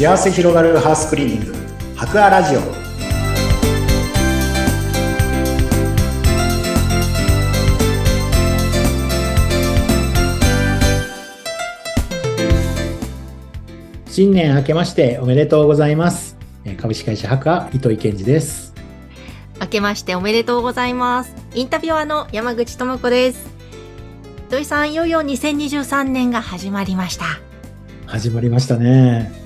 幸せ広がるハウスクリーニング博アラジオ新年明けましておめでとうございますえー株式会社博ア糸井健二です明けましておめでとうございます。インタビュアーの山口智子です。土井さん、いよいよ2023年が始まりました。始まりましたね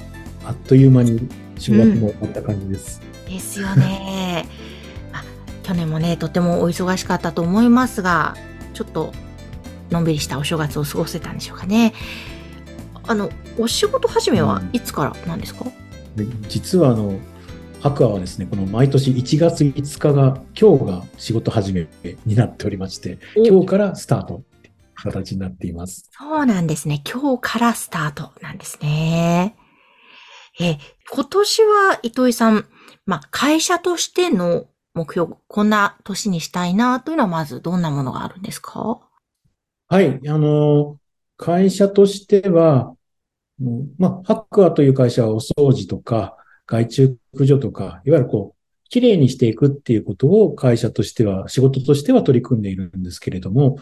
あっという間に4月も終わった感じです、ですよね。まあ去年もね、とてもお忙しかったと思いますが、ちょっとのんびりしたお正月を過ごせたんでしょうかね。あの、お仕事始めはいつからなんですか、で実はあの博アはですねこの毎年1月5日が今日が仕事始めになっておりまして今日からスタート形になっていますそうなんですね。今日からスタートなんですね。え、今年は糸井さん、まあ、会社としての目標、こんな年にしたいなというのはまずどんなものがあるんですか？はいあの会社としてはまあ、ハックアという会社はお掃除とか外注駆除とか、いわゆるこう、きれいにしていくっていうことを会社としては、仕事としては取り組んでいるんですけれども、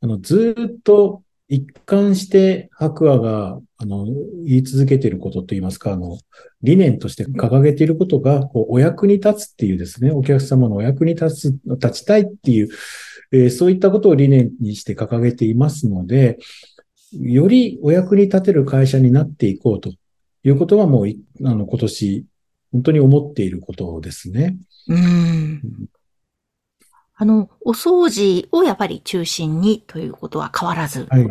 あの、ずっと一貫してハクアが、あの、言い続けていることといいますか、あの、理念として掲げていることが、こう、お役に立つっていうですね、お客様のお役に立つ、立ちたいっていう、えーそういったことを理念にして掲げていますので、よりお役に立てる会社になっていこうということはもう、あの、今年、本当に思っていることですね。うん。あの、お掃除をやっぱり中心にということは変わらず。はい。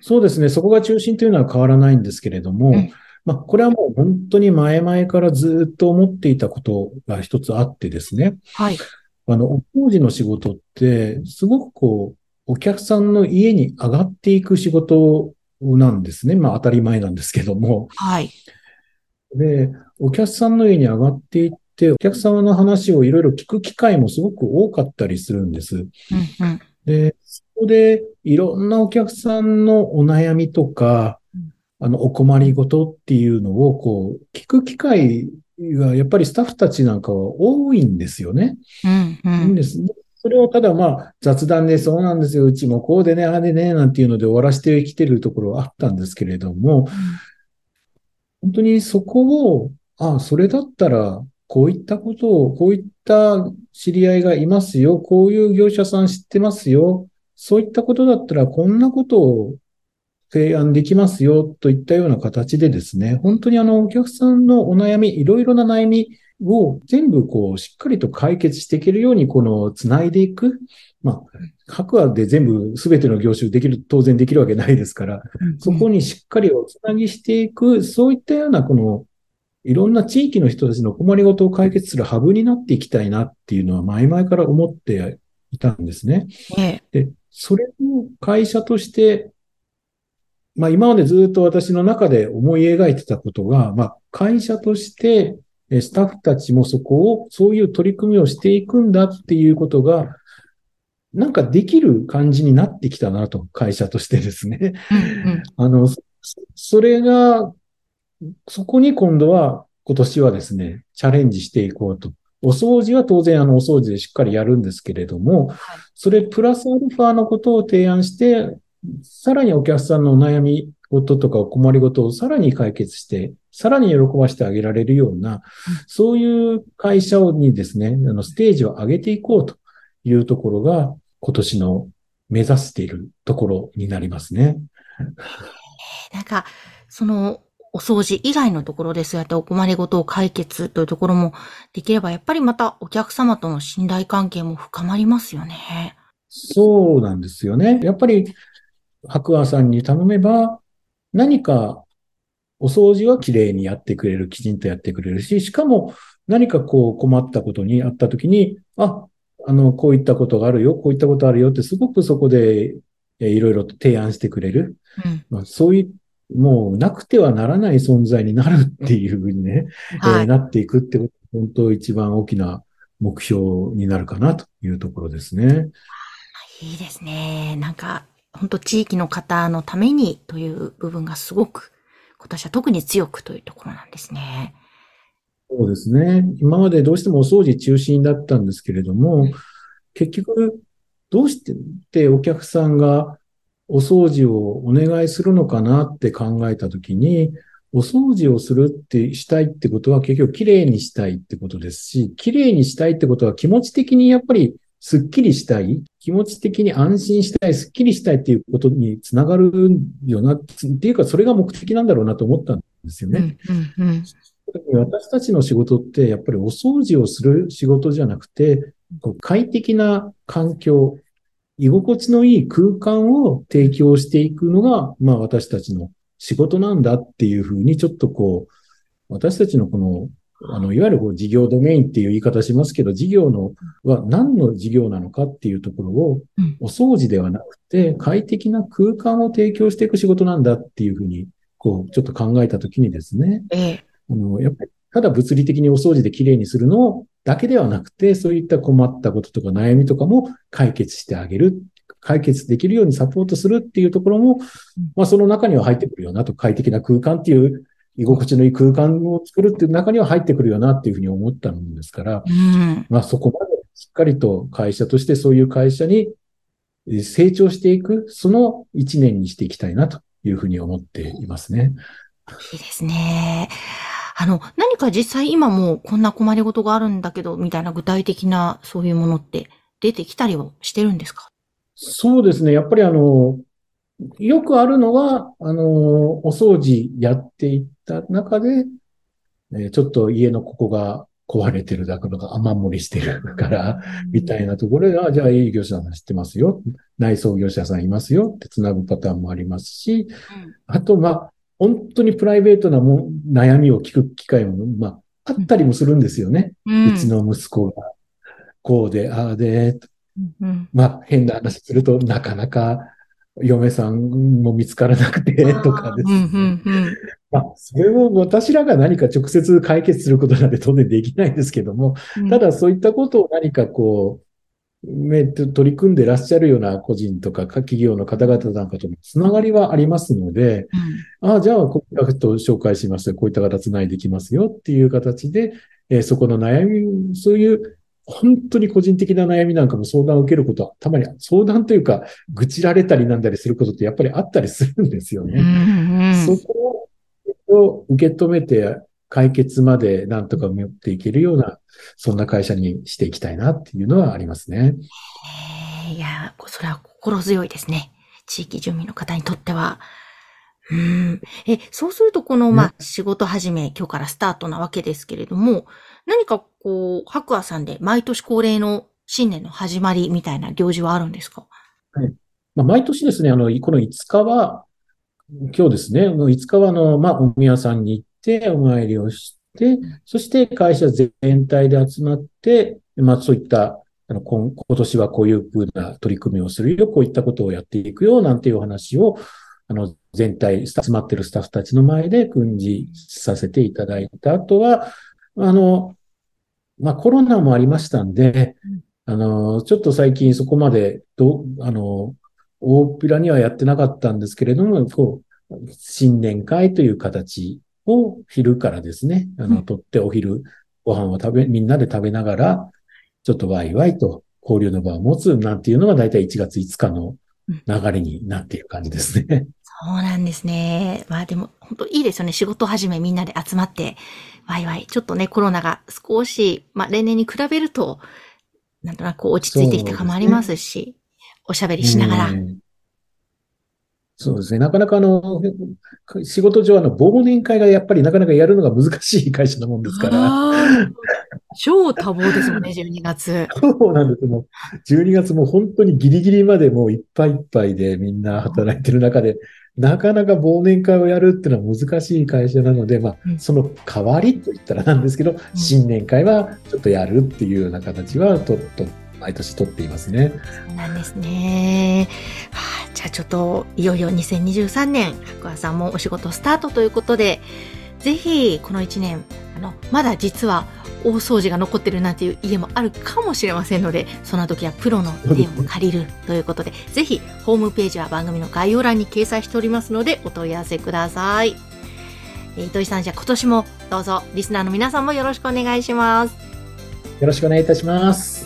そうですね。そこが中心というのは変わらないんですけれども、うんまあ、これはもう本当に前々からずっと思っていたことが一つあってですね。はい。あの、お掃除の仕事って、すごくこう、お客さんの家に上がっていく仕事なんですね。まあ当たり前なんですけども。はい。で、お客さんの家に上がっていって、お客様の話をいろいろ聞く機会もすごく多かったりするんです。うんうん。で、そこでいろんなお客さんのお悩みとかうん、あの、お困りごとっていうのをこう、聞く機会がやっぱりスタッフたちなんかは多いんですよね。うんうん。いいんです。それをただまあ雑談でそうなんですよ。うちもこうでね、ああでね、なんていうので終わらせてきてるところはあったんですけれども、本当にそこを、ああ、それだったら、こういったことを、こういった知り合いがいますよ。こういう業者さん知ってますよ。そういったことだったら、こんなことを提案できますよ。といったような形でですね、本当にあの、お客さんのお悩み、いろいろな悩みを全部こう、しっかりと解決していけるように、この、つないでいく。まあ、各話で全部すべての業種できる、当然できるわけないですから、そこにしっかりおつなぎしていく、そういったような、この、いろんな地域の人たちの困りごとを解決するハブになっていきたいなっていうのは前々から思っていたんですね。ええ。で、それを会社として、まあ今までずっと私の中で思い描いてたことが、まあ会社として、えスタッフたちもそこを、そういう取り組みをしていくんだっていうことが、なんかできる感じになってきたなと、会社としてですね。うんうん。あの、そそれが、そこに今度は今年はですね、チャレンジしていこうと。お掃除は当然あのお掃除でしっかりやるんですけれども、それプラスアルファのことを提案して、さらにお客さんのお悩み事とかお困りごとをさらに解決して、さらに喜ばせてあげられるような、そういう会社にですね、あのステージを上げていこうというところが今年の目指しているところになりますね。なんか、その、お掃除以外のところでそうやってお困りごとを解決というところもできれば、やっぱりまたお客様との信頼関係も深まりますよね。そうなんですよね。やっぱり、白亜さんに頼めば、何かお掃除はきれいにやってくれる、きちんとやってくれるし、しかも何かこう困ったことにあったときに、あ、あの、こういったことがあるよ、こういったことあるよって、すごくそこでえいろいろと提案してくれる。うん。まあ、そういう、もうなくてはならない存在になるっていうふうにね、えはい。ーなっていくってこと、本当一番大きな目標になるかなというところですね。いいですね。なんか、本当地域の方のためにという部分がすごく今年は特に強くというところなんですね。そうですね。今までどうしてもお掃除中心だったんですけれども、結局、どうしてお客さんがお掃除をお願いするのかなって考えたときに、お掃除をするってしたいってことは結局綺麗にしたいってことですし、綺麗にしたいってことは気持ち的にやっぱりスッキリしたい、気持ち的に安心したい、スッキリしたいっていうことにつながるよな、っていうかそれが目的なんだろうなと思ったんですよね。うんうんうん私たちの仕事ってやっぱりお掃除をする仕事じゃなくて、快適な環境、居心地のいい空間を提供していくのが、まあ私たちの仕事なんだっていうふうにちょっとこう、私たちのこの、あの、いわゆるこう事業ドメインっていう言い方しますけど、事業のは何の事業なのかっていうところを、お掃除ではなくて、快適な空間を提供していく仕事なんだっていうふうに、こう、ちょっと考えたときにですね、ええ、あの、やっぱり、ただ物理的にお掃除できれいにするのだけではなくて、そういった困ったこととか悩みとかも解決してあげる。解決できるようにサポートするっていうところも、まあその中には入ってくるよなと、快適な空間っていう居心地のいい空間を作るっていう中には入ってくるよなっていうふうに思ったんですから、うん、まあそこまでしっかりと会社としてそういう会社に成長していく、その一年にしていきたいなというふうに思っていますね。いいですね。あの、何か実際今もこんな困りごとがあるんだけど、みたいな具体的なそういうものって出てきたりはしてるんですか？そうですね。やっぱりあの、よくあるのは、あの、お掃除やっていった中で、えちょっと家のここが壊れてるだとか、雨漏りしてるから、みたいなところで、あ、じゃあ営業者さん知ってますよ。内装業者さんいますよって繋ぐパターンもありますし、あと、まあ、本当にプライベートなも悩みを聞く機会も、まあ、あったりもするんですよね。うん、ちの息子が、こうで、ああで、うん、まあ、変な話するとなかなか嫁さんも見つからなくて、とかですね。まあ、それを私らが何か直接解決することなんて当然できないんですけども、ただそういったことを何かこう、取り組んでらっしゃるような個人とか企業の方々なんかとのつながりはありますので、うん、ああ、じゃあ、こういったことを紹介しました。こういった方つないできますよっていう形で、えー、そこの悩み、そういう本当に個人的な悩みなんかも相談を受けることはたまに相談というか、愚痴られたりなんだりすることってやっぱりあったりするんですよね。うんうん、そこを受け止めて解決までなんとか持っていけるような、そんな会社にしていきたいなっていうのはありますね。いや、それは心強いですね。地域住民の方にとっては。うん。え、そうするとこの、まあ、仕事始め、今日からスタートなわけですけれども、何かこう、白亜さんで毎年恒例の新年の始まりみたいな行事はあるんですか？はい。まあ、毎年ですね、あの、この5日は、今日ですね、5日はあの、まあ、お宮さんに行って、お参りをして、そして会社全体で集まって、まあ、そういった、あの今今年はこういうふうな取り組みをするよ、こういったことをやっていくよ、なんていうお話を、あの、全体、集まってるスタッフたちの前で訓示させていただいた後は、あの、まあコロナもありましたんで、あの、ちょっと最近そこまで、ど、あの、大っぴらにはやってなかったんですけれども、こう、新年会という形を昼からですね、あの、とってお昼ご飯を食べ、みんなで食べながら、ちょっとワイワイと交流の場を持つなんていうのが大体1月5日の流れになっている感じですね。そうなんですね。まあでも、本当いいですよね。仕事始めみんなで集まって、ワイワイ。ちょっとね、コロナが少し、まあ例年に比べると、なんとなく落ち着いてきたかもありますし、すね、おしゃべりしながら。そうですね。なかなかあの、仕事上あの、忘年会がやっぱりなかなかやるのが難しい会社なもんですから。超多忙ですもんね、12月。そうなんです。もう、12月も本当にギリギリまでもういっぱいいっぱいでみんな働いてる中で、なかなか忘年会をやるっていうのは難しい会社なので、まあ、その代わりと言ったらなんですけど、新年会はちょっとやるっていうような形はと、と、毎年取っていますね。そうなんですね。じゃあちょっと、いよいよ2023年、白亜さんもお仕事スタートということで、ぜひ、この1年、あの、まだ実は大掃除が残ってるなんていう家もあるかもしれませんので、その時はプロの手を借りるということで、ぜひホームページは番組の概要欄に掲載しておりますので、お問い合わせください。糸井さん、じゃあ今年もどうぞリスナーの皆さんもよろしくお願いします。よろしくお願いいたします。